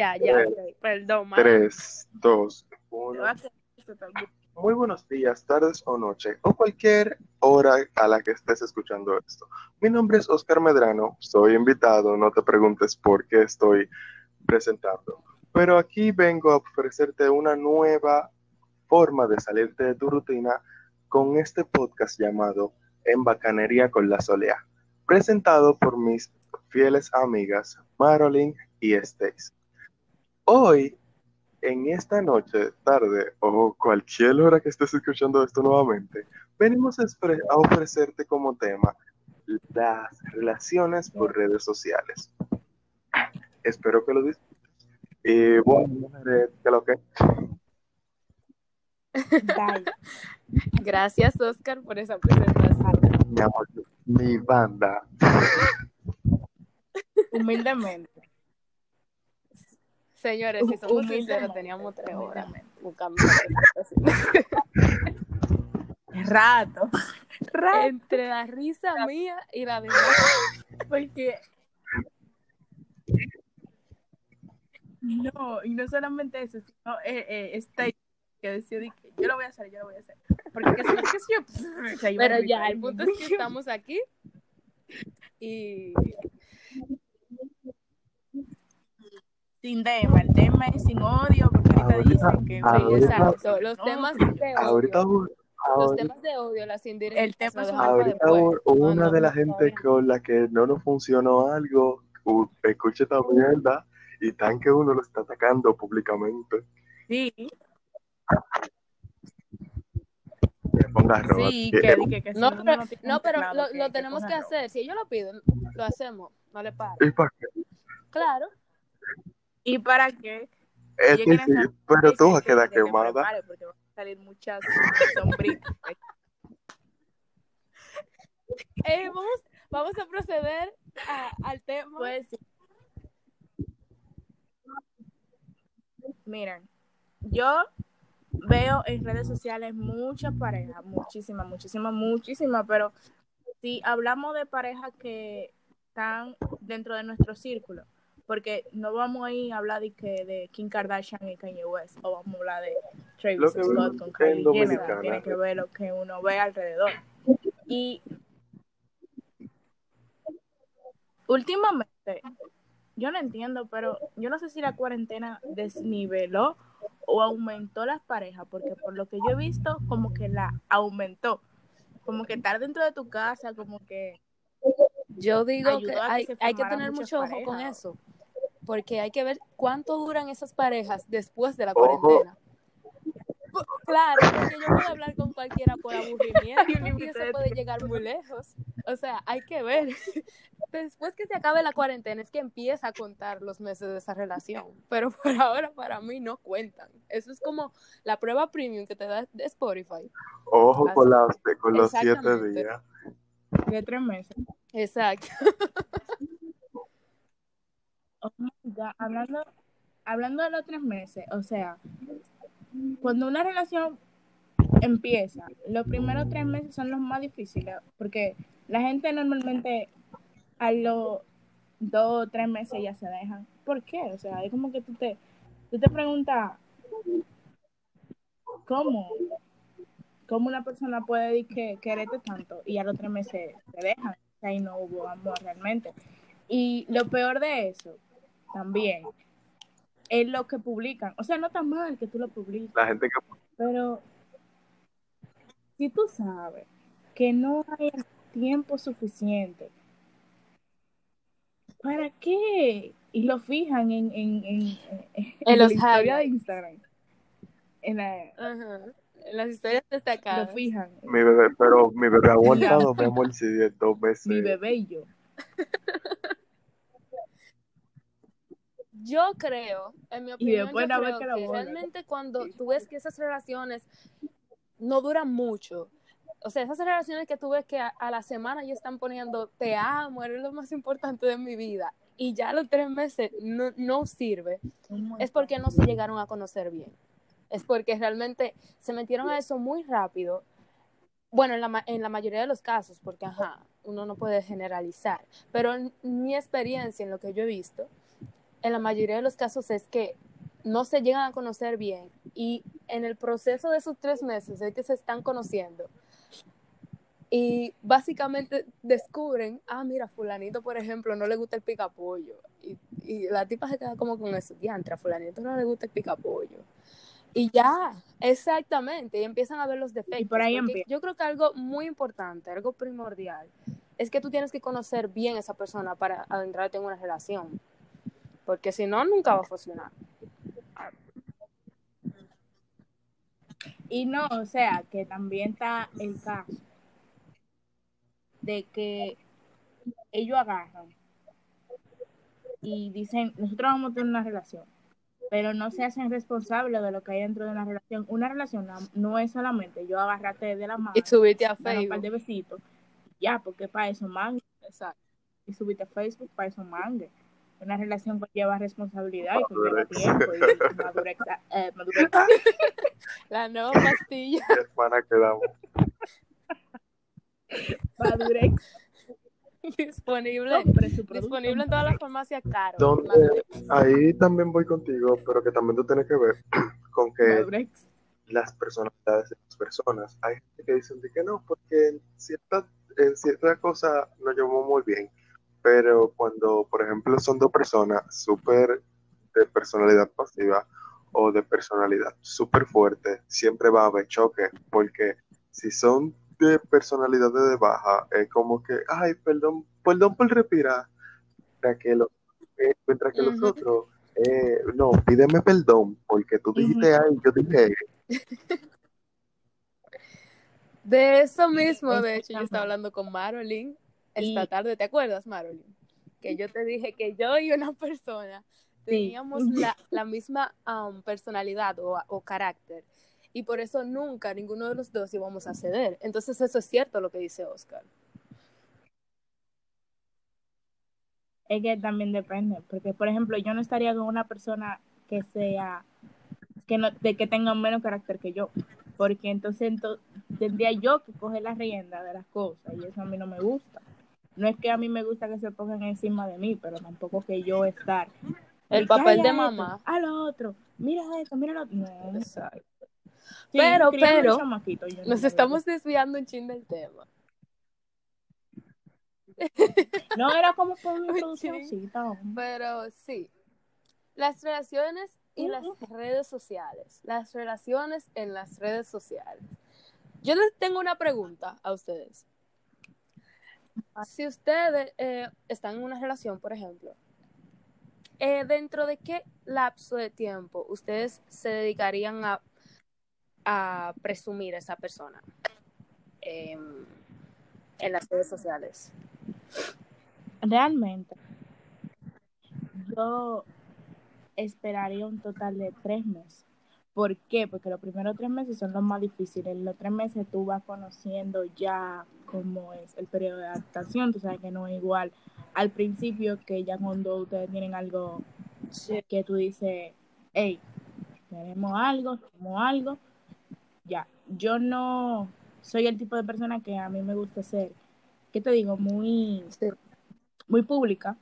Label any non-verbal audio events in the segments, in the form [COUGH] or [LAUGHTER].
Ya, ya, perdón. 3, 2, 1. Muy buenos días, tardes o noche, o cualquier hora a la que estés escuchando esto. Mi nombre es Oscar Medrano, soy invitado, no te preguntes por qué estoy presentando. Pero aquí vengo a ofrecerte una nueva forma de salirte de tu rutina con este podcast llamado En Bacanería con la Solea, presentado por mis fieles amigas Marilyn y Stace. Hoy, en esta noche, tarde o cualquier hora que estés escuchando esto nuevamente, venimos a, a ofrecerte como tema las relaciones por redes sociales. Espero que lo disfrutes. Y bueno, que lo que. [LAUGHS] Gracias, Oscar, por esa presentación. Mi, amor, mi banda. Humildemente. Señores, si somos sinceros, teníamos tres horas buscando [LAUGHS] rato. rato. Entre la risa mía y la de Porque no, y no solamente eso, sino eh, eh, esta que decía que yo lo voy a hacer, yo lo voy a hacer. Porque que, que, que, Pero ya, el punto es que estamos aquí y sin tema, el tema es sin odio, porque ahorita, dicen que exacto, los temas de odio. Ahorita, los temas de odio, las indirectas. El tema es ahorita una de la gente con la que no nos funcionó algo, escuche esta mierda y tan que uno lo está atacando públicamente. Sí. Sí, que, que, que, no, pero, no, pero lo, lo tenemos que hacer. Si ellos lo piden, lo hacemos. No le paro. ¿Y para qué? Claro. ¿Y para qué? Es que sí, pero tú vas a quedar quemada. Porque van a salir muchas [LAUGHS] sombritas. eh, vamos, vamos a proceder a, al tema. Pues sí. Miren, yo veo en redes sociales muchas parejas, muchísimas, muchísimas, muchísimas, pero si hablamos de parejas que están dentro de nuestro círculo, porque no vamos a ir a hablar de, que, de Kim Kardashian y Kanye West, o vamos a hablar de Travis Scott con Kylie Jenner, tiene que ver lo que uno ve alrededor. Y últimamente, yo no entiendo, pero yo no sé si la cuarentena desniveló o aumentó las parejas, porque por lo que yo he visto, como que la aumentó. Como que estar dentro de tu casa, como que... Yo digo que hay, que hay que tener mucho ojo con eso, porque hay que ver cuánto duran esas parejas después de la cuarentena. Claro, porque yo puedo hablar con cualquiera por aburrimiento [LAUGHS] y eso puede llegar muy lejos. O sea, hay que ver. [LAUGHS] Después que se acabe la cuarentena es que empieza a contar los meses de esa relación. Pero por ahora para mí no cuentan. Eso es como la prueba premium que te da de Spotify. Ojo con, con los siete días. De tres meses. Exacto. [LAUGHS] Oh hablando, hablando de los tres meses, o sea, cuando una relación empieza, los primeros tres meses son los más difíciles, porque la gente normalmente a los dos o tres meses ya se dejan. ¿Por qué? O sea, es como que tú te, tú te preguntas, ¿cómo? ¿Cómo una persona puede decir que quererte tanto y a los tres meses se dejan? O sea, no hubo amor realmente. Y lo peor de eso, también, es lo que publican. O sea, no está mal que tú lo publiques. La gente que... Pero si tú sabes que no hay tiempo suficiente, ¿para qué? Y lo fijan en, en, en, en, los la de Instagram. En, las historias destacadas. Lo fijan. Mi bebé, pero mi bebé ha [LAUGHS] aguantado, mi amor, si dos meses. Mi bebé y yo. [LAUGHS] Yo creo, en mi opinión, yo creo que, realmente cuando tú ves que esas relaciones no duran mucho, o sea, esas relaciones que tú ves que a, la semana ya están poniendo te amo, eres lo más importante de mi vida, y ya los tres meses no, no sirve, es porque no se llegaron a conocer bien. Es porque realmente se metieron a eso muy rápido. Bueno, en la, en la mayoría de los casos, porque ajá, uno no puede generalizar, pero en mi experiencia, en lo que yo he visto, en la mayoría de los casos es que no se llegan a conocer bien y en el proceso de esos tres meses es que se están conociendo y básicamente descubren, ah, mira, fulanito, por ejemplo, no le gusta el picapollo. Y, y la tipa se queda como con eso, diantra, fulanito no le gusta el picapollo. Y ya, exactamente, y empiezan a ver los defectos. Y por ahí Yo creo que algo muy importante, algo primordial, es que tú tienes que conocer bien a esa persona para adentrarte en una relación. Porque si no, nunca va a funcionar. Y no, o sea, que también está el caso de que ellos agarran y dicen, nosotros vamos a tener una relación, pero no se hacen responsables de lo que hay dentro de una relación. Una relación no, es solamente yo agarrarte de la mano y subirte a Facebook. Un par de besitos. Ya, porque para eso mangue. Exacto. Y subirte a Facebook, para eso mangue. Una relación lleva responsabilidad y conlleva tiempo y [LAUGHS] madurez. Eh, [LAUGHS] La nueva pastilla. Hermana, quedamos. Madurex. Disponible, disponible en todas las farmacias caras. Ahí también voy contigo, pero que también tú tienes que ver [CLEARS THROAT] con que las personalidades de las personas. Hay gente que dicen que no, porque en cierta, en cierta cosa nos llevamos muy bien. Pero cuando, por ejemplo, son dos personas súper de personalidad pasiva o de personalidad súper fuerte, siempre va a haber choque, porque si son de personalidad de baja, es como que, ay, perdón, perdón por respirar, mientras que, lo, eh, mientras que los otros, eh, no, pídeme perdón, porque tú dijiste, ay, yo dije. [LAUGHS] De eso mismo, de hecho, yo estaba hablando con Marilyn esta tarde, ¿te acuerdas, Marilyn? Que yo te dije que yo y una [LAUGHS] persona teníamos la, la, misma um, personalidad o, o carácter y por eso nunca ninguno de los dos íbamos a ceder. Entonces eso es cierto lo que dice Oscar. Es que también depende, porque por ejemplo yo no estaría con una persona que sea, que no, de que tenga menos carácter que yo, porque entonces, tendría yo que coger la rienda de las cosas y eso a mí no me gusta. No es que a mí me gusta que se pongan encima de mí, pero tampoco que yo estar. El papel de mamá. A lo otro, mira esto, mira lo otro. No, Exacto pero, pero, nos estamos desviando un chin del tema. [LAUGHS] No era como por una [LAUGHS] introducción, Pero sí, las relaciones y las redes sociales. Las relaciones en las redes sociales. Yo les tengo una pregunta a ustedes. Si ustedes eh, están en una relación, por ejemplo, eh, ¿dentro de qué lapso de tiempo ustedes se dedicarían a a presumir a esa persona en las redes sociales? Realmente, yo esperaría un total de tres meses. ¿Por qué? Porque los primeros tres meses son los más difíciles. Los tres meses tú vas conociendo ya cómo es el periodo de adaptación. Tú sabes que no es igual al principio que ya cuando ustedes tienen algo que tú dices, hey, tenemos algo, tenemos algo, ya, yo no soy el tipo de persona que a mí me gusta ser, ¿qué te digo? Muy, muy pública.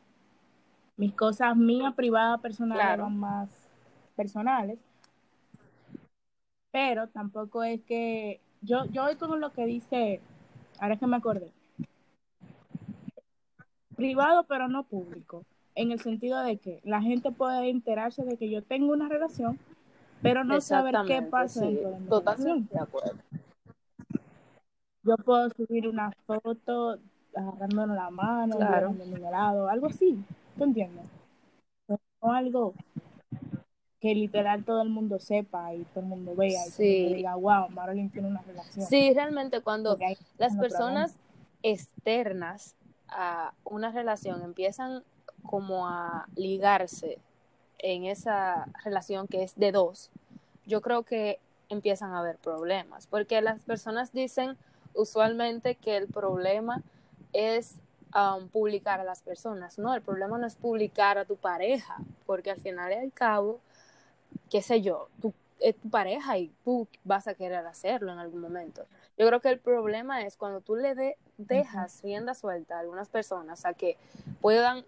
Mis cosas mías, privadas, personales, son más personales. Pero tampoco es que yo, yo voy con lo que dice, ahora es que me acordé, privado pero no público, en el sentido de que la gente puede enterarse de que yo tengo una relación, pero no saber qué pasa dentro de Totalmente de acuerdo. Yo puedo subir una foto agarrándonos la mano, claro. numerado, algo así, ¿tú entiendes? No algo que literal todo el mundo sepa y todo el mundo vea y diga, wow, Marilyn tiene una relación. Sí, realmente cuando las personas externas a una relación empiezan como a ligarse en esa relación que es de dos, yo creo que empiezan a haber problemas, porque las personas dicen usualmente que el problema es um, publicar a las personas, no, el problema no es publicar a tu pareja, porque al final y al cabo, qué sé yo, tú es tu pareja y tú vas a querer hacerlo en algún momento. Yo creo que el problema es cuando tú le dejas rienda suelta a algunas personas a que puedan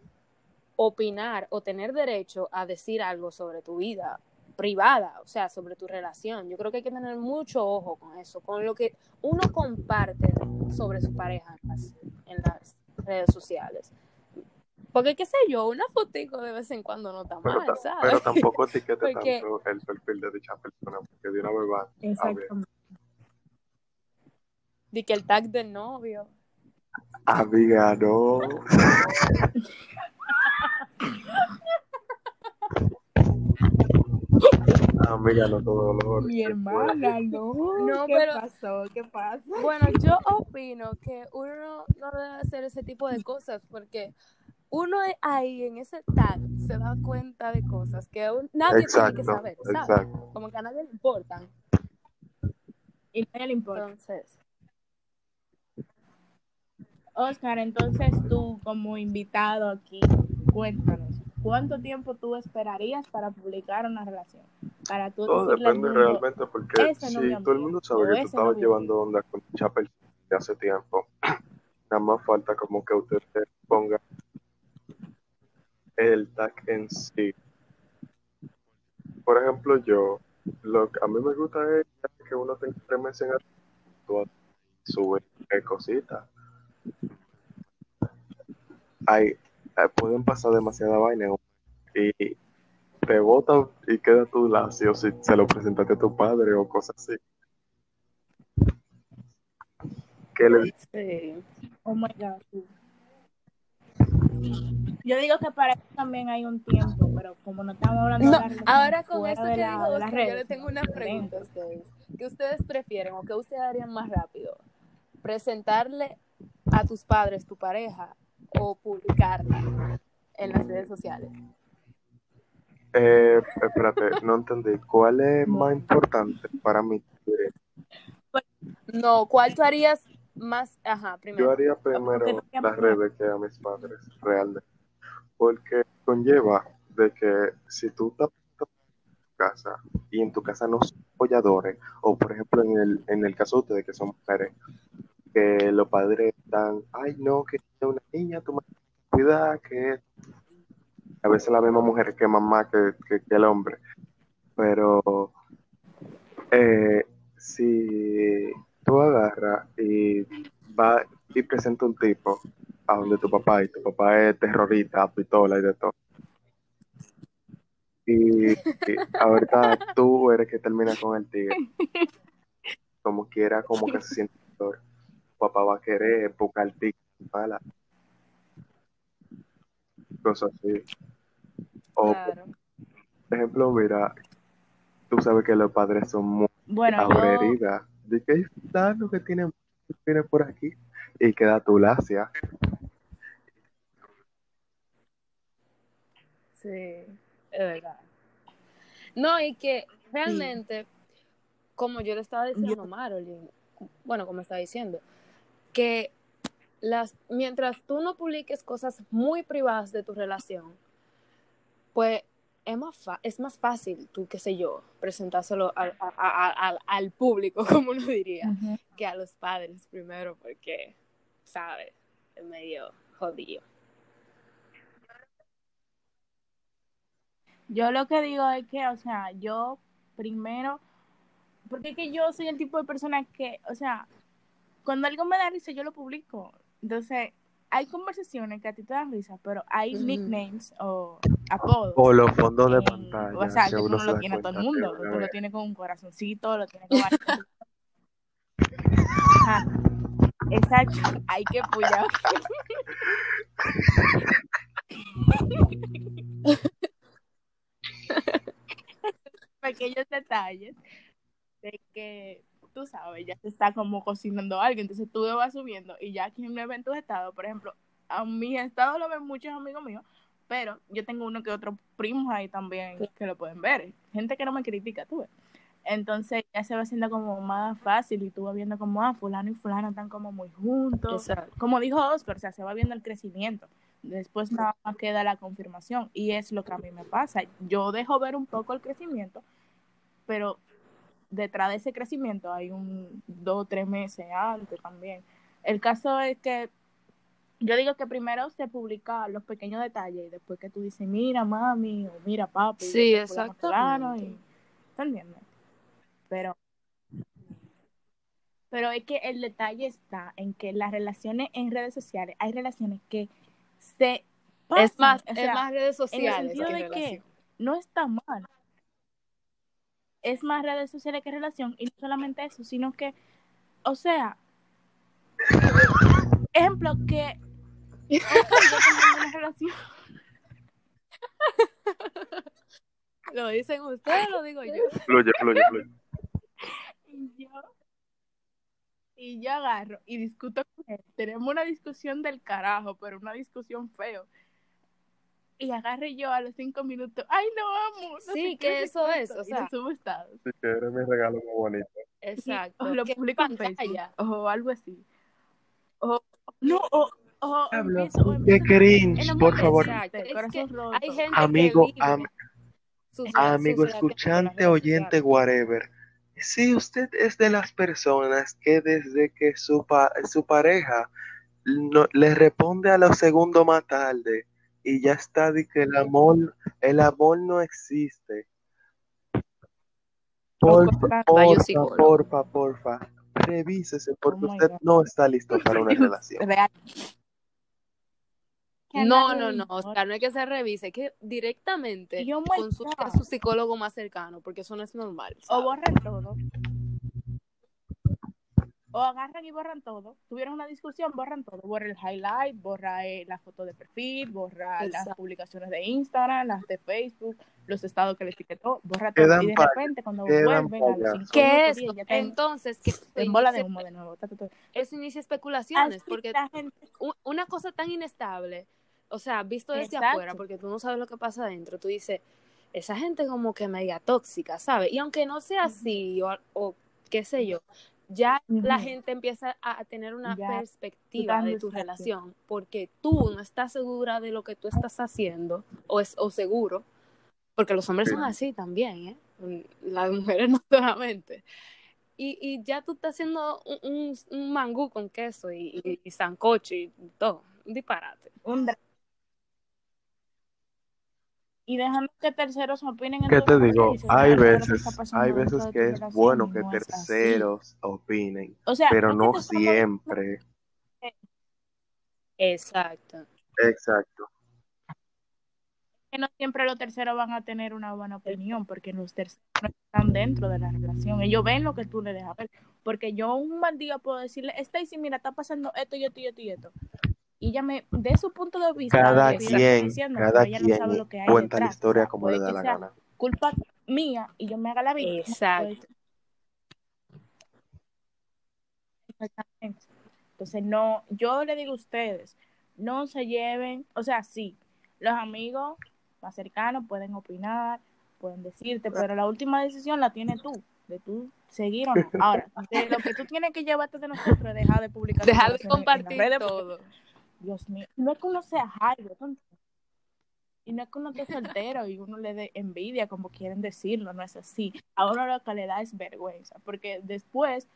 opinar o tener derecho a decir algo sobre tu vida privada, o sea, sobre tu relación. Yo creo que hay que tener mucho ojo con eso, con lo que uno comparte sobre su pareja en las, redes sociales. Porque, qué sé yo, una fotico de vez en cuando no está mal, ¿sabes? Pero tampoco etiquete [LAUGHS] tanto el perfil de dicha persona, porque de una vez va Exacto. De que el tag del novio. Amiga, no. Amiga, no todo dolor. Mi hermana, no. no ¿Qué pasó? ¿Qué pasa? Bueno, yo opino que uno no debe hacer ese tipo de cosas porque uno ahí en ese tag se da cuenta de cosas que nadie tiene que saber, ¿sabes? Como que a nadie le importan. Y a nadie le importa. Entonces. Oscar, entonces tú como invitado aquí, cuéntanos, ¿cuánto tiempo tú esperarías para publicar una relación? Para tú todo depende realmente porque si todo el mundo sabe que tú estabas llevando onda con Chapel de hace tiempo, [CLEARS THROAT] nada más falta como que usted ponga el tag en sí. Por ejemplo, yo, lo que a mí me gusta es que uno tenga tres meses en el sube cositas. Hay, pueden pasar demasiada vaina y te botan y queda tu lacio si se lo presentaste a tu padre o cosas así. ¿Qué le dices? Oh my God. Yo digo que para eso también hay un tiempo, pero como no estamos hablando de Ahora con esto que dijo yo le tengo una pregunta a ustedes. ¿Qué ustedes prefieren o qué ustedes harían más rápido? ¿Presentarle a tus padres tu pareja o publicarla en las redes sociales? Eh, espérate, no entendí. ¿Cuál es más importante para mí? No, ¿cuál tú harías más? Ajá, primero. Yo haría primero las redes que a mis padres, realmente. Porque conlleva de que si tú estás en tu casa y en tu casa no son apoyadores, o por ejemplo en el, en el caso de ustedes que son mujeres, que los padres están, ay no, que es una niña, tú me cuida, que a veces la misma mujer que mamá que, que, el hombre. Pero eh, si tú agarras y va y presenta un tipo a donde tu papá y tu papá es terrorista, pistola y de todo. Y, ahorita tú eres que termina con el tigre. Como quiera, como que se siente Tu papá va a querer buscar el tigre para cosas así. O, por ejemplo, mira, tú sabes que los padres son muy bueno, aburridas. ¿De qué es lo que tiene, tiene por aquí? Y queda tu lacia. Sí, es verdad. No, y que realmente, como yo le estaba diciendo a Marilyn, bueno, como estaba diciendo, que las, mientras tú no publiques cosas muy privadas de tu relación, pues es más, es más fácil, tú, qué sé yo, presentárselo al, al público, [LAUGHS] como uno diría, que a los padres primero, porque, ¿sabes? Es medio jodido. Yo lo que digo es que, o sea, yo primero, porque es que yo soy el tipo de persona que, o sea, cuando algo me da risa, yo lo publico. Entonces, hay conversaciones que a ti te dan risa, pero hay nicknames o apodos. O los fondos de pantalla. O sea, que uno lo tiene todo el mundo. Tú lo tienes con un corazoncito, lo tienes con... [LAUGHS] Exacto, hay que apoyar. [LAUGHS] Pequeños detalles de que tú sabes, ya se está como cocinando algo, entonces tú lo vas subiendo y ya quien me ve en tus estados, por ejemplo, a mi estado lo ven muchos amigos míos, pero yo tengo uno que otro primos ahí también que lo pueden ver, gente que no me critica, tú ves. Entonces ya se va haciendo como más fácil y tú vas viendo como, ah, fulano y fulano están como muy juntos. Como dijo Oscar, o sea, se va viendo el crecimiento. Después nada más queda la confirmación y es lo que a mí me pasa. Yo dejo ver un poco el crecimiento, pero detrás de ese crecimiento hay un dos o tres meses antes también. El caso es que yo digo que primero se publica los pequeños detalles y después que tú dices, mira mami o mira papi. Sí, exacto. Y... Pero, pero es que el detalle está en que las relaciones en redes sociales, hay relaciones que se es más, es más redes sociales. En el sentido de que no está mal. Es más redes sociales que relación. Y no solamente eso, sino que, o sea, ejemplo, que una relación. [LAUGHS] ¿Lo dicen ustedes lo digo yo? Fluye, fluye, fluye. [LAUGHS] Y yo, y yo agarro y discuto con él. Tenemos una discusión del carajo, pero una discusión feo y agarre yo a los cinco minutos, ay, no amo. sí, que eso es, o sea. subo estados. Sí, que eres mi regalo muy bonito. Exacto. o lo publico en Facebook, o algo así. O, no, o, o empiezo, qué cringe, por favor. Exacto. Es que hay gente amigo, que am, amigo escuchante, oyente, whatever. Si usted es de las personas que desde que su, pa su pareja no, le responde a lo segundo más tarde, y ya está de que el amor, el amor no existe. Porfa, porfa, porfa, porfa, revísese porque oh usted no está listo [LAUGHS] para una relación. No, no, no, Oscar, no es que se revise, que directamente consulte a su psicólogo más cercano, porque eso no es normal. O borren todo o agarran y borran todo. Tuvieron una discusión, borran todo. Borra el highlight, borra eh, la foto de perfil, borra las publicaciones de Instagram, las de Facebook, los estados que le etiquetó, borra todo. y de repente, cuando vuelven a los ¿Qué es? Entonces, que en bola de humo de nuevo. Eso inicia especulaciones, porque una cosa tan inestable, o sea, visto desde afuera, porque tú no sabes lo que pasa adentro, tú dices, esa gente como que media tóxica, ¿sabes? Y aunque no sea así, o, o qué sé yo, ya la gente empieza a tener una perspectiva de tu relación porque tú no estás segura de lo que tú estás haciendo o, es, o seguro, porque los hombres son así también, ¿eh? las [LAUGHS] mujeres no solamente. Y, y ya tú estás haciendo un, un, mangú con queso y, y, y sancocho y todo, un disparate. Un y dejando que terceros opinen. ¿Qué te digo? hay veces, hay veces que es bueno que terceros opinen, pero no siempre. Exacto. Exacto. Que no siempre los terceros van a tener una buena opinión, porque los terceros no están dentro de la relación. Ellos ven lo que tú le dejas ver. Porque yo un mal día puedo decirle, Stacy, mira, está pasando esto y esto y esto y esto y ella me dé su punto de vista cada quien cada quien cuenta la historia como le da la gana. culpa mía y yo me haga la vida exacto. Exactamente. Entonces no yo le digo a ustedes no se lleven o sea sí los amigos más cercanos pueden opinar pueden decirte pero la última decisión la tienes tú de tú seguir o no. Ahora de lo que tú tienes que llevarte de nosotros es dejar de publicar dejar de compartir todo Dios mío, no es que uno sea algo, y no es que uno esté soltero y uno le dé envidia, como quieren decirlo, no es así. A uno lo que le da es vergüenza, porque después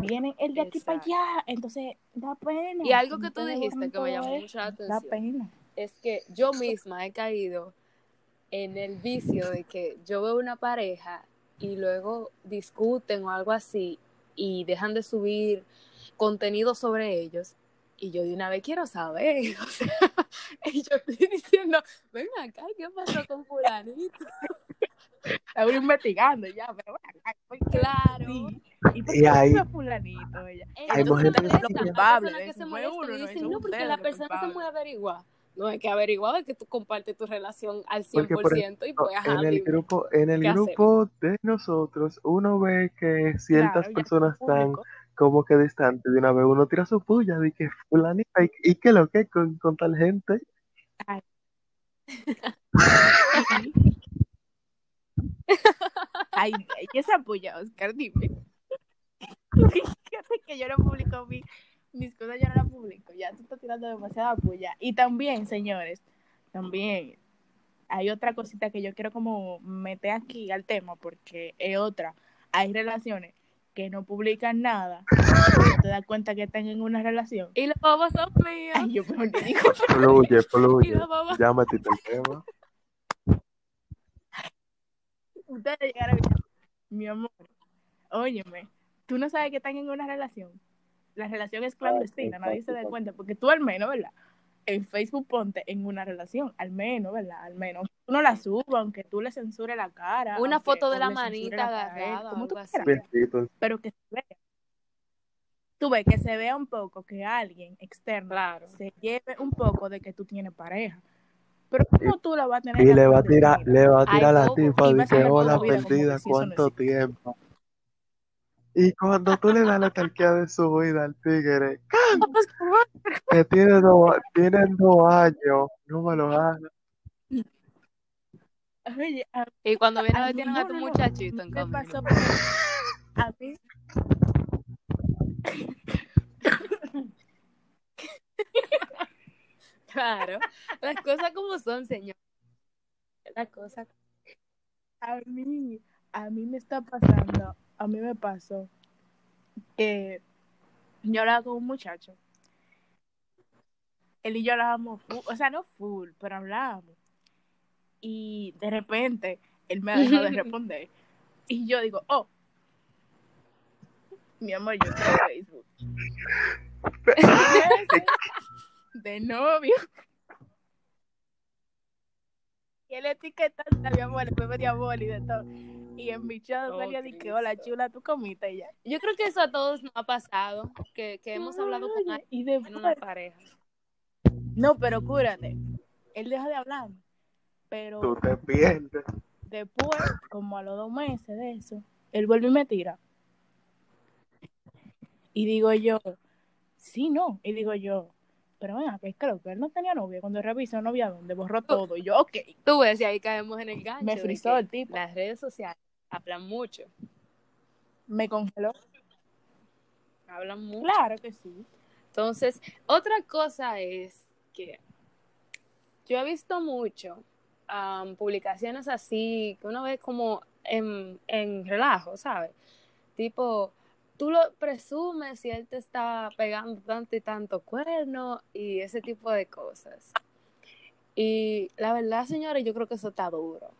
viene el de aquí para allá, entonces da pena. Y algo que tú dijiste que me llamó mucho la atención. Da pena. Es que yo misma he caído en el vicio de que yo veo una pareja y luego discuten o algo así y dejan de subir contenido sobre ellos y yo de una vez quiero saber, [LAUGHS] o sea, y yo estoy diciendo, ven acá, ¿qué pasó con fulanito? [LAUGHS] Estaba investigando ya, pero bueno, claro. ¿Y por qué ahí, fulanito? Ella? Hay mujeres que culpable, que se uno, y dicen, no, porque la persona se muy averigua. No hay que averiguar, es que tú compartes tu relación al 100% porque, y pues, en el grupo En el grupo de nosotros, uno ve que ciertas personas están como que distante de una vez uno tira su puya de que fulanita y, y que lo que con, con tal gente Ay. [LAUGHS] Ay, esa puya, Oscar, dime. [LAUGHS] [LAUGHS] que yo no publico mi, mis cosas, yo no las publico. Ya tú estás tirando demasiada puya. Y también, señores, también hay otra cosita que yo quiero como meter aquí al tema, porque es otra. Hay relaciones que no publican nada, te das cuenta que están en una relación. Y los babos son míos. Ay, yo [LAUGHS] mejor te digo. Fluye, fluye. Llámate el tema. Ustedes llegaron, mi amor, óyeme, tú no sabes que están en una relación. La relación es clandestina, nadie se da cuenta, porque tú al menos, ¿verdad? En Facebook ponte en una relación, al menos, ¿verdad? Al menos. Tú no la subas, aunque tú le censures la cara. Una foto de la manita agarrada. Como tú Pero que se vea. Tú ves que se vea un poco que alguien externo se lleve un poco de que tú tienes pareja. Pero ¿cómo tú la vas a tener? Y le va a tirar, le va a tirar la tipa de que hola perdida, ¿cuánto tiempo? Y cuando tú le das la talquea de su vida al tigre, [LAUGHS] que tiene dos, tienen dos años, no me lo hagas. Y cuando viene a ver, tienen a tu muchachito en pasó A mí. Claro, las cosas como son, señor. Las cosas. A mí, a mí me está pasando, a mí me pasó que yo hablaba con un muchacho. Él y yo hablábamos, full, o sea, no full, pero hablábamos. Y de repente, él me ha dejado de [LAUGHS] responder. Y yo digo, oh, mi amor, yo tengo Facebook. [LAUGHS] de novio. Y él etiqueta a mi amor, después de amor y de todo. Y en mi chat oh, salía de que, hola chula, tu comita y ya. Yo creo que eso a todos nos ha pasado, que, que hemos hablado con alguien y en una pareja. No, pero cúrate. Él deja de hablar. Pero. Tú te pierdes. Después, como a los dos meses de eso, él vuelve y me tira. Y digo yo, sí, no. Y digo yo, pero venga, que creo que él no tenía novia. Cuando revisó novia, donde borró todo. Y yo, ok. Tú ves, y ahí caemos en el gancho. Me frizó el tipo. Las redes sociales hablan mucho. Me congeló. Hablan mucho. Claro que sí. Entonces, otra cosa es que yo he visto mucho publicaciones así, que uno ve como en, en relajo, ¿sabes? Tipo, tú lo presumes si él te está pegando tanto y tanto cuerno y ese tipo de cosas. Y la verdad, señores, yo creo que eso está duro.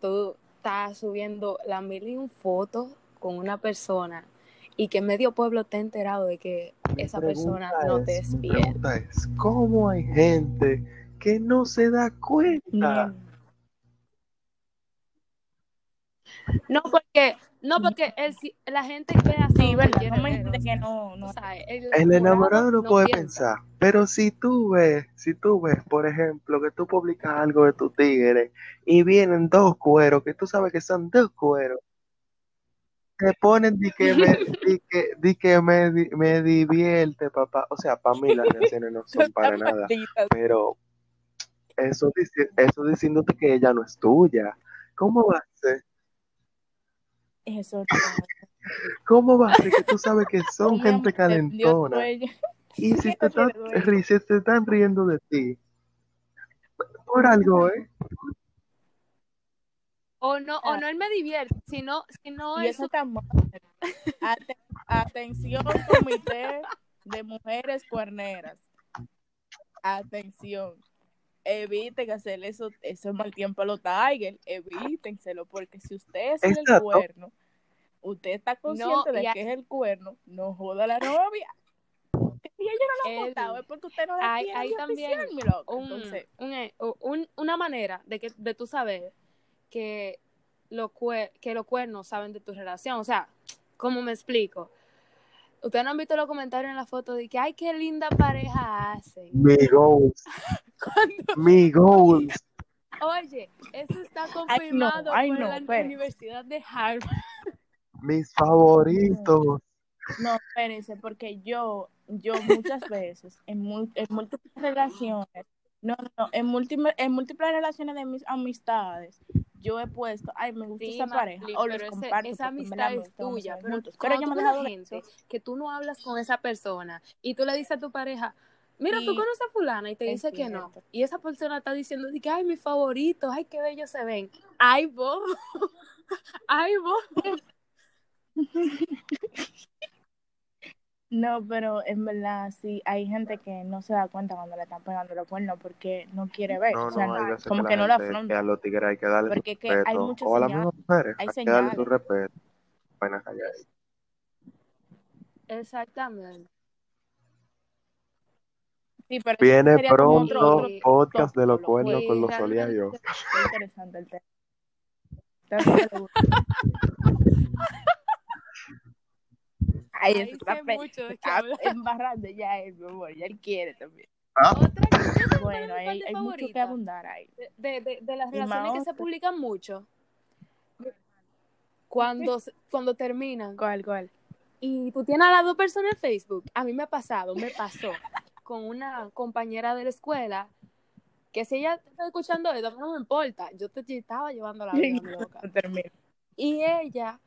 Tú estás subiendo la mil y un fotos con una persona y que medio pueblo te ha enterado de que esa persona no te es bien. Es, ¿Cómo hay gente que no se da cuenta? No, porque no, porque el, la gente queda así, que no, no. el, enamorado no puede pensar, pero si tú ves, si tú ves, por ejemplo, que tú publicas algo de tu tigre y vienen dos cueros, que tú sabes que son dos cueros, te ponen di que me, [LAUGHS] di que, di que me, me divierte, papá. O sea, para mí las [LAUGHS] canciones no son para nada, pero eso, eso diciéndote que ella no es tuya. ¿Cómo va a ser? Eso. ¿Cómo va a ser que tú sabes que son [LAUGHS] gente calentona? Y [LAUGHS] si te, están, si te están riendo de ti, por algo, ¿eh? O no, o no él me divierte, sino, sino y eso está mal. atención, comité de mujeres cuerneras. Atención. Eviten hacer eso, eso mal tiempo a los Tiger. Evítenselo, porque si usted es el cuerno, usted está consciente de que es el cuerno, no joda a la novia. Y ella no lo ha votado, es porque usted no la hay, hay también eh, un, una manera de que de tú saber que, lo, que los cuernos saben de tu relación. O sea, ¿cómo me explico? Ustedes no han visto los comentarios en la foto de que, ay, qué linda pareja hacen. Mi [LAUGHS] goals. Mi goals. Oye, eso está confirmado por la Universidad de Harvard. Mis favoritos. No, espérense, porque yo, yo muchas veces, en, en múltiples relaciones, no, no, en múltiples, en múltiples relaciones de mis amistades, yo he puesto, ay, me gusta esa pareja, o los comparto esa amistad es tuya, pero, pero yo me he gente que tú no hablas con esa persona y tú le dices a tu pareja, mira, tú conoces a fulana y te dice que no, y esa persona está diciendo que, ay, mis favoritos, ay, qué bellos se ven, ay, vos, [LAUGHS] ay, vos. [LAUGHS] No, pero en verdad sí, hay gente que no se da cuenta cuando le están pegando los cuernos porque no quiere ver. o sea, no, como que, no la afronta. Que a los tigres hay que darle porque su respeto. hay muchas o a las mujeres hay, que darle su respeto. Exactamente. Sí, pero Viene pronto otro, podcast de los cuernos con los soliarios. Qué interesante el tema. [LAUGHS] Ay, Ahí está, mucho está embarrando ya él, mi amor, ya él quiere también. ¿Ah? Otra bueno, hay, hay mucho que abundar ahí. De, de, de las relaciones que se publican mucho. [LAUGHS] Cuando, cuando terminan. ¿Cuál, cuál? Y tú tienes a las dos personas en Facebook. A mí me ha pasado, me pasó con una compañera de la escuela que si ella está escuchando esto, no me importa. Yo te estaba llevando la vida loca. [LAUGHS] y ella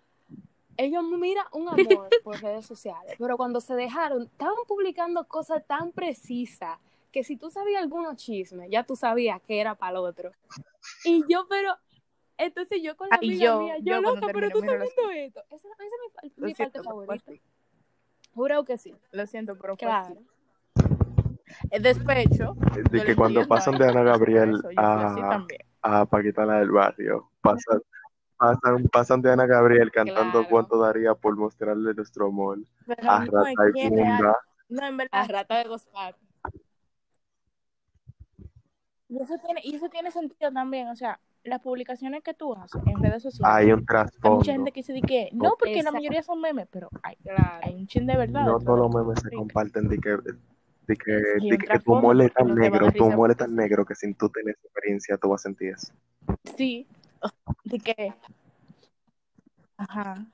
ellos mira un amor [LAUGHS] por redes sociales, pero cuando se dejaron, estaban publicando cosas tan precisas que si tú sabías algunos chismes, ya tú sabías que era para el otro. Y yo, pero, entonces yo con la amiga yo, mía, yo, loca, pero tú estás viendo esto. Esa, es mi, parte favorita. Juro que sí. Lo siento, pero claro. Despecho. De que cuando pasan de Ana Gabriel a, a Paquita la del barrio, pasan pasan, pasan de Ana Gabriel cantando cuánto daría por mostrarle nuestro amor a Rata y Funda. No, en verdad. A Rata de Gospar. Y eso, tiene, y eso tiene sentido también, o sea, las publicaciones que tú haces en redes sociales. Hay un trasfondo. Hay mucha gente que dice que no, porque la mayoría son memes, pero hay, hay un chin de verdad. No todos los memes se comparten de que, de que, de que tu humor es tan negro, tu humor es tan negro que sin tú tener experiencia tú vas a sentir eso. Sí, de que ajá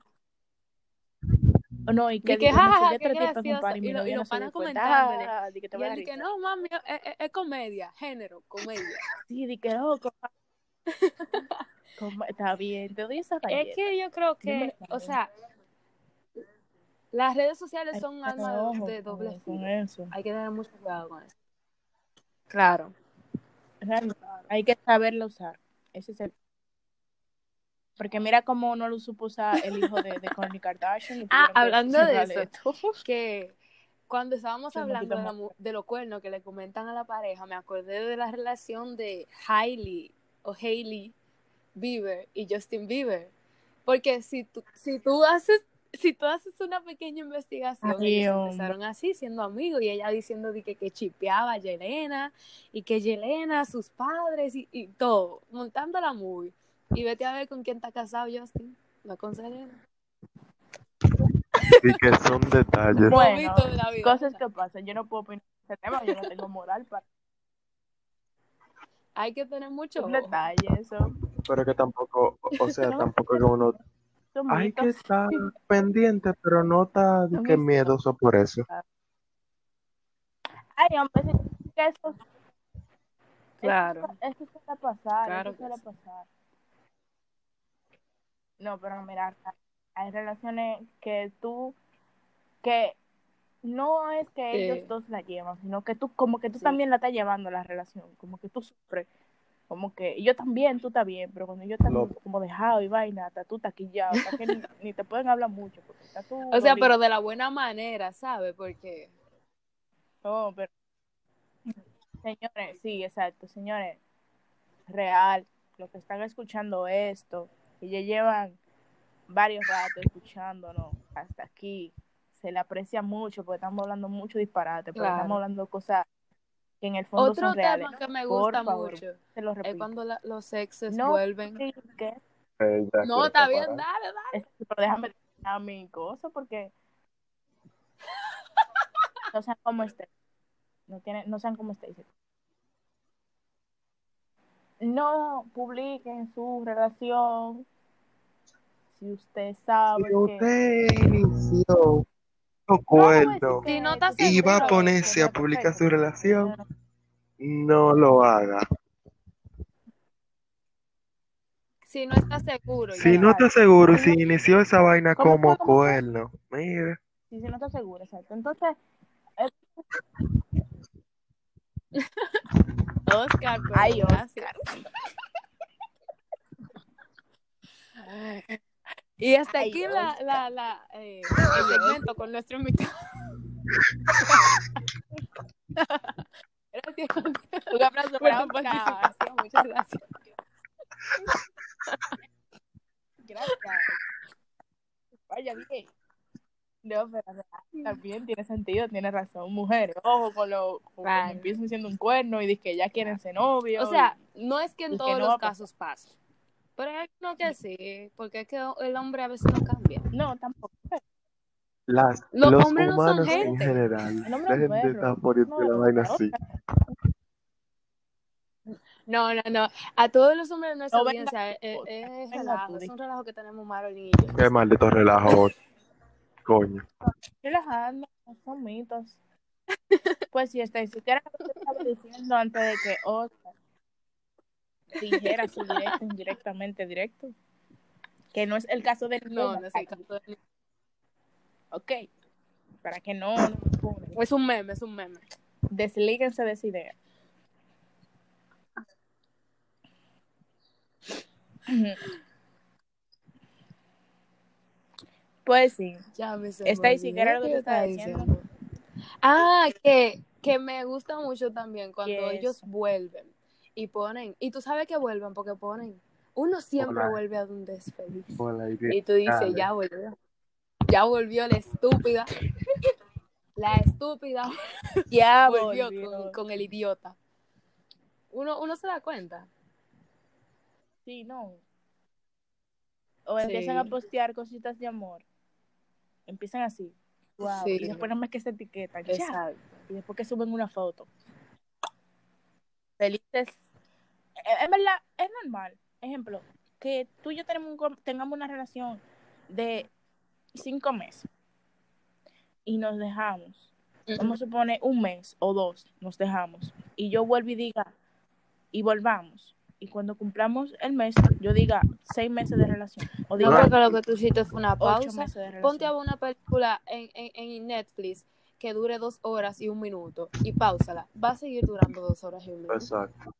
no, y que, y que jajaja, qué gracioso. Y, lo, y los panas comentándole. Ah, y él que no, mami, es, es, es, comedia, género, comedia. Sí, di que no, [LAUGHS] está bien, te doy esa Es que yo creo que, o sea, las redes sociales son armas de doble filo. Hay que tener mucho cuidado con eso. Claro. Hay que saberlo usar. Ese es el porque mira cómo no lo supo usar el hijo de, de Kourtney Kardashian. [LAUGHS] Ah, hablando de eso, [LAUGHS] que cuando estábamos hablando de, los cuernos que le comentan a la pareja, me acordé de la relación de Hailey o Hailey Bieber y Justin Bieber. Porque si tú, si tú haces si tú haces una pequeña investigación, ellos empezaron así, siendo amigos, y ella diciendo que, que chipeaba a Yelena, y que Yelena, sus padres, y, y todo, montando la movie. Y vete a ver con quién está casado Justin, no con Selena. Y que son detalles. Bueno, cosas que pasan. Yo no puedo opinar ese tema, yo no tengo moral para. Hay que tener muchos detalles, eso. Pero que tampoco, o sea, [LAUGHS] tampoco que uno. Hay que estar pendiente, pero no está [LAUGHS] de que miedoso por eso. Ay, hombre, que eso. Claro. Esto, esto suele pasar, claro esto suele pasar. No, pero mira, hay relaciones que tú, que no es que ellos dos la llevan, sino que tú, como que tú también la estás llevando la relación, como que tú sufres, como que yo también, tú estás bien, pero cuando yo estamos como dejado y vaina, tú estás taquillado, que ni, te pueden hablar mucho, porque está tú O sea, pero de la buena manera, ¿sabes? Porque... No, pero... Señores, sí, exacto, señores, real, lo que están escuchando esto, y ya llevan varios ratos escuchándonos hasta aquí. Se le aprecia mucho porque estamos hablando mucho disparate, porque estamos hablando cosas que en el fondo Otro son reales. tema que me gusta mucho es cuando los exes vuelven. no, está bien, dale, dale. pero déjame terminar mi cosa porque no sean como este. No, tiene, no sean como este no publiquen su relación si usted sabe si usted inició acuerdo y va a ponerse a publicar su relación. no. Lo haga. Si no está seguro si no está seguro si inició esa vaina como cuerno mire si no está seguro exacto. Entonces [LAUGHS] Oscar, Ay, Oscar. [LAUGHS] Y hasta aquí la, la, la, eh, el segmento con nuestro invitado. [LAUGHS] gracias. Un aplauso para tu participación. Muchas gracias. Gracias. Vaya bien. No, pero también tiene sentido, tiene razón. Mujeres, ojo con lo que empiezan siendo un cuerno y dicen que ya quieren ser novios. O sea, no es que en todos los casos pase. Pero hay no que sí, porque es que el hombre a veces no cambia. No, tampoco. Las, los, hombres humanos no son gente. en general. La gente está poniendo la vaina así. No, no, no. A todos los hombres de nuestra no, audiencia es, es, es, relajo. Es un relajo que tenemos Marol y yo. Qué maldito relajo. Coño. Relajando, son mitos. [LAUGHS] Pues si estáis, ¿qué era lo que estaba diciendo antes de que Oscar dijera su directo, indirectamente directo? Que no es el caso del No, no es el caso del Ok. Para que no, no Es un meme, es un meme. Deslíguense de esa idea. Pues sí. Ya me era lo que te estaba diciendo. Ah, que, que me gusta mucho también cuando ellos vuelven y ponen, y tú sabes que vuelven porque ponen, uno siempre vuelve a donde es feliz. y tú dices, ya volvió. Ya volvió la estúpida. [LAUGHS] La estúpida. [LAUGHS] Ya volvió, Con, el idiota. Uno, uno se da cuenta. Sí, no. O empiezan a postear cositas de amor. Empiezan así. Wow. Y después no más que se etiquetan. Y después que suben una foto. Felices. En e, verdad, es normal. Ejemplo, que tú y yo tenemos tengamos una relación de cinco meses y nos dejamos. Vamos a suponer un mes o dos, nos dejamos. Y yo vuelvo y diga, y volvamos y cuando cumplamos el mes, yo diga seis meses de relación. O diga, no, porque lo que tú hiciste fue una pausa. Ponte a ver una película en, en, en, Netflix que dure dos horas y un minuto y pausala. Va a seguir durando dos horas y un minuto. Exacto.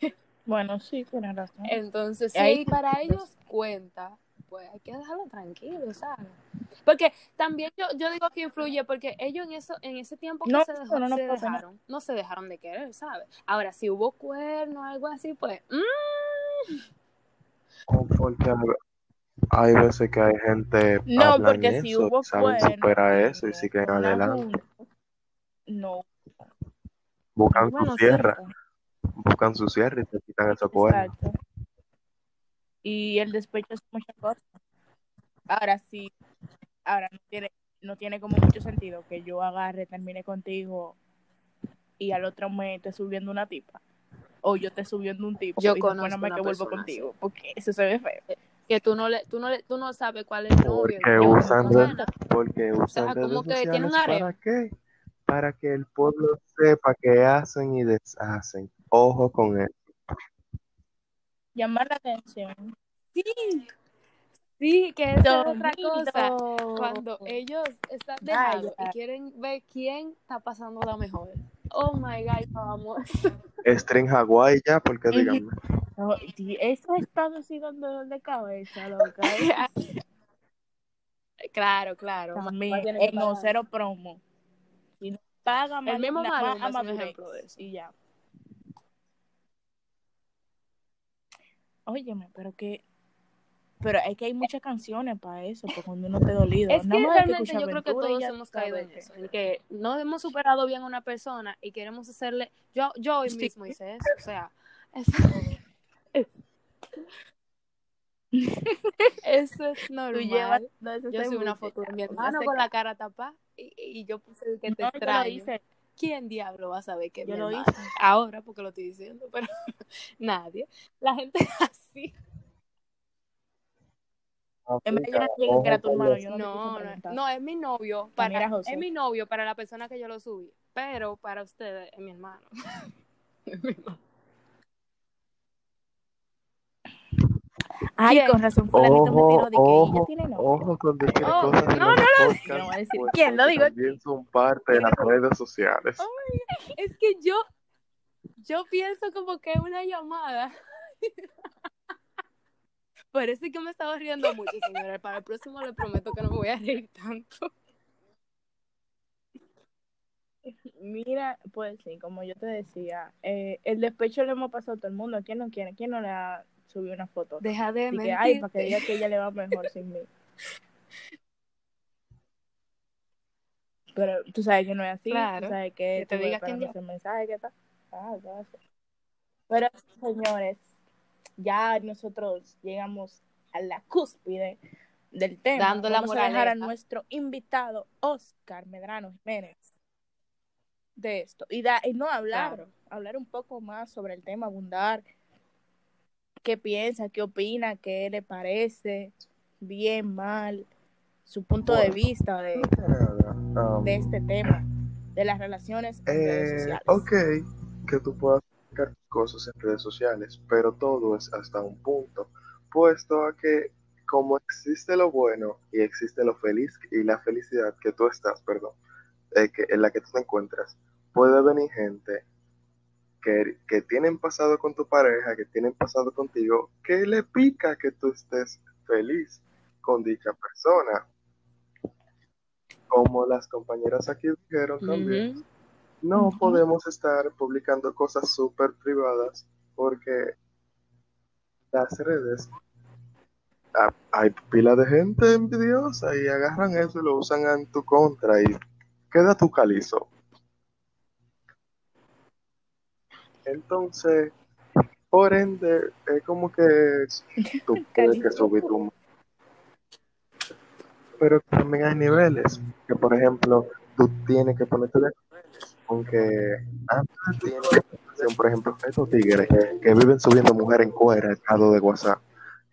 [LAUGHS] bueno, sí, tienes razón. Entonces, si para ellos cuenta, pues hay que dejarlo tranquilo, ¿sabes? Porque también yo, yo digo que influye porque ellos en eso en ese tiempo que se, dejó, no, se dejaron, no se dejaron de querer, ¿sabes? Ahora, si hubo cuerno o algo así, pues... Mmm. Porque hay veces que hay gente no porque si hubo saben superar eso y siguen adelante no buscan su cierre buscan su cierre y se quitan esos cuernos y el despecho es muchas cosas ahora sí ahora no tiene, no tiene como mucho sentido que yo agarre, termine contigo y al otro mes esté subiendo una tipa. O yo te subiendo un tipo yo y después no me que vuelvo contigo. Porque eso se ve feo. Eh, que tú no le, tú no le, tú no sabes cuál es el novio. Porque usan, porque usan como que tiene un ¿Para qué? Para que el pueblo sepa que hacen y deshacen. Ojo con eso. Llamar la atención. Sí, Sí, que es otra cosa. Cuando ellos están dejados y quieren ver quién está pasando la mejor. Oh my God, vamos. Estren Hawái ya, porque díganme. No, eso está dando dolor de cabeza, loca. [LAUGHS] claro, claro. También, el no cero promo. Y no paga El mismo es un ejemplo de eso. Y ya. Óyeme, pero que pero es que hay muchas canciones para eso, porque cuando uno te dolido. Es que realmente yo creo que todos hemos caído en eso, en que no hemos superado bien a una persona y queremos hacerle. Yo, yo hoy mismo hice eso, o sea. [LAUGHS] [LAUGHS] eso es normal. yo subí una foto de mi hermano con la cara tapada y, y yo puse que te extraño. ¿Quién diablo va a saber que yo lo hice? Ahora, porque lo estoy diciendo, pero [LAUGHS] nadie. La gente así. no, no, es mi novio. Para, es mi novio para la persona que yo lo subí. Pero para ustedes es mi hermano. [LAUGHS] Ay, con razón, fulanito me tiró de que ella tiene novio. Ojo con decir oh, cosas no, no, no, no, voy a decir quién, lo digo. También son parte de las redes sociales. es que yo, yo pienso como que es una llamada. [LAUGHS] Parece que me estaba riendo mucho, señora. Para el próximo le prometo que no me voy a reír tanto. Mira, pues sí, como yo te decía, eh, el despecho le hemos pasado a todo el mundo. ¿Quién no quiere? ¿Quién no le ha subido una foto? Deja de mentir. ay, para que diga que ella le va mejor sin mí. [LAUGHS] Pero tú sabes que no es así. Claro. Tú sabes que, te diga quién el mensaje que está. Ah, Pero, señores, ya nosotros llegamos a la cúspide del tema. Dando la Vamos a dejar a nuestro invitado, Oscar Medrano Jiménez, de esto. Y, da, y no hablar, hablar un poco más sobre el tema, abundar. ¿Qué piensa? ¿Qué opina? ¿Qué le parece? Bien, mal. Su punto de vista de, um, de este tema, de las relaciones en redes eh, sociales. Ok, que tú puedas cosas en redes sociales, pero todo es hasta un punto, puesto a que como existe lo bueno y existe lo feliz y la felicidad que tú estás, perdón, eh, que, en la que tú te encuentras, puede venir gente que, que tienen pasado con tu pareja, que tienen pasado contigo, que le pica que tú estés feliz con dicha persona. Como las compañeras aquí dijeron también, no podemos estar publicando cosas súper privadas porque las redes hay pila de gente envidiosa y agarran eso y lo usan en tu contra y queda tu calizo. Entonces, por ende, es como que tú tienes [LAUGHS] que subir tu... Pero también hay niveles, que por ejemplo, tú tienes que ponerte de aunque antes por ejemplo, estos tigres que viven subiendo mujeres en cuera al lado de WhatsApp.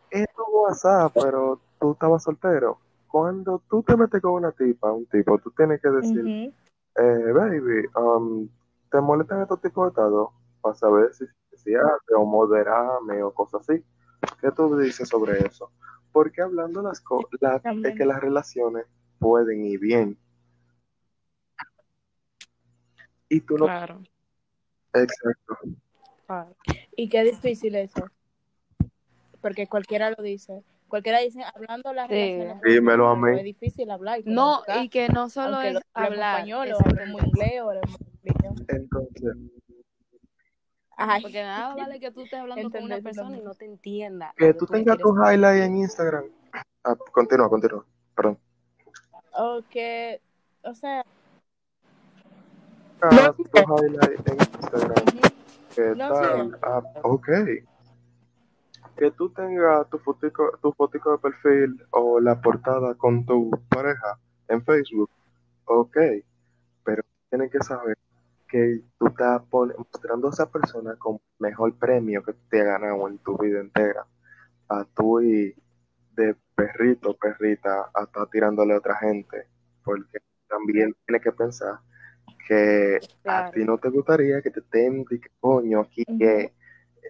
Esto WhatsApp, pero tú estabas soltero. Cuando tú te metes con una tipa, un tipo, tú tienes que decir, eh, baby, um, ¿te molestan estos tipos de estados? Para saber si, si hace o moderame o cosas así. ¿Qué tú dices sobre eso? Porque hablando las cosas, es que las relaciones pueden ir bien, y tú no. Claro. Exacto. Y qué difícil eso. Porque cualquiera lo dice. Cualquiera dice, hablando las sí. Dímelo a mí. Es difícil hablar. Y no, y que no solo es hablar. español, o muy inglés, o Entonces. Ay. Porque nada vale que tú estés hablando con una persona y no te entienda. Que tú tengas tu highlight en Instagram. Ah, continúa, continúa. Perdón. O que, o sea, no, tu highlight en Instagram. ¿Qué tal? Ah, ok. Que tú tengas tu fotico, tu fotico de perfil o la portada con tu pareja en Facebook. Ok. Pero tienes que saber que tú estás mostrando a esa persona como mejor premio que te ha ganado en tu vida entera. A tú y de perrito, perrita, a estar tirándole a otra gente. Porque también tienes que pensar que a ti no te gustaría que te estén coño aquí que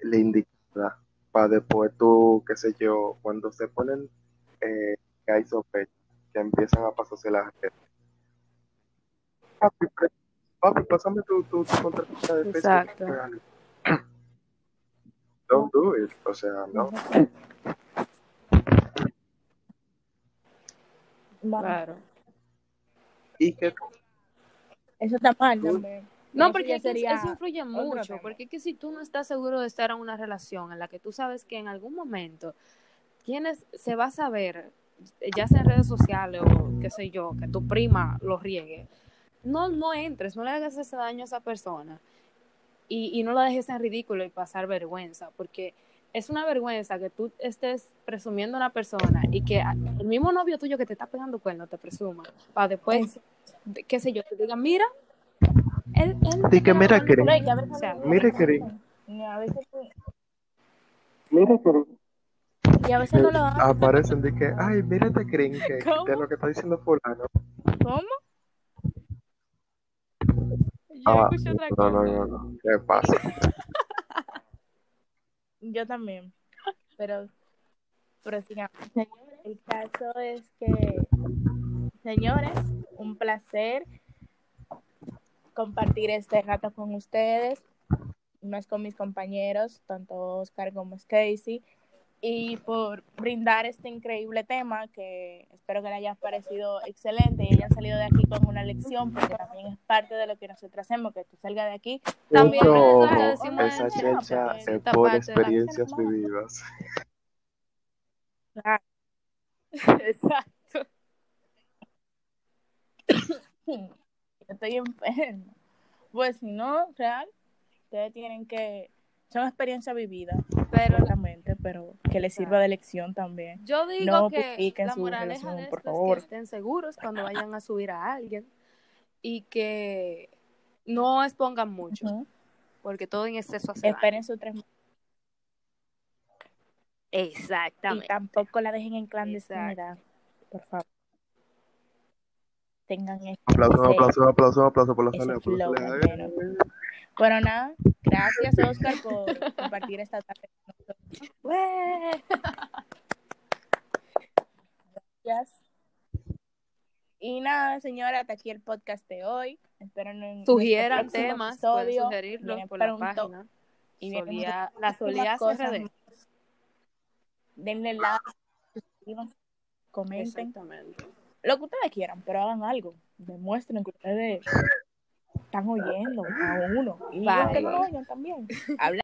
le indica para después tú, qué sé yo, cuando se ponen eh, que hay sospecha, que empiezan a pasarse las redes. Papi, pásame tu, tu, tu contraseña de Exacto. [CLEARS THROAT] Don't do it, o sea, no. Claro. Y que eso está mal también. No, porque eso influye mucho, porque es que si tú no estás seguro de estar en una relación en la que tú sabes que en algún momento tienes, se va a saber, ya sea en redes sociales o qué sé yo, que tu prima lo riegue, no, no entres, no le hagas ese daño a esa persona y, y no la dejes en ridículo y pasar vergüenza, porque es una vergüenza que tú estés presumiendo a una persona y que el mismo novio tuyo que te está pegando cuerno te presuma, para después qué sé yo, te diga, mira, él, él que mira, Keren. Mira, Keren. Mira, Keren. Y a veces no lo hacen. Aparecen de que, ay, mírate, Keren, que [LAUGHS] de lo que está diciendo fulano. ¿Cómo? Yo ah, otra no, cosa. No, no, no, ¿qué pasa? [LAUGHS] Yo también, pero, pero sigamos. El caso es que, señores, un placer compartir este rato con ustedes, más con mis compañeros, tanto Oscar como Stacy. Y por brindar este increíble tema que espero que le haya parecido excelente y hayan salido de aquí con una lección porque también es parte de lo que nosotros hacemos que tú salgas de aquí también esa checha es por experiencias vividas. exacto. Estoy enfermo pues si no real ustedes tienen que son experiencias vividas, pero, pero que les sirva de lección también. Yo digo que la moraleja de por favor. Es que estén seguros cuando vayan a subir a alguien y que no expongan mucho, porque todo en exceso hace Esperen sus tres Exactamente. Y tampoco la dejen en clandestinidad, por favor. Tengan aplauso, aplauso, aplauso, aplauso por la salida. Bueno, nada, gracias Oscar por compartir esta tarde con nosotros. Gracias. Y nada, señora, hasta aquí el podcast de hoy. Espero en Sugieran temas, pueden sugerirlos por la página. Y Solía, la solía cosas. Denle like, comenten. Lo que ustedes quieran, pero hagan algo. Demuestren que ustedes están oyendo a uno. Y vale. que no oigan también. Habla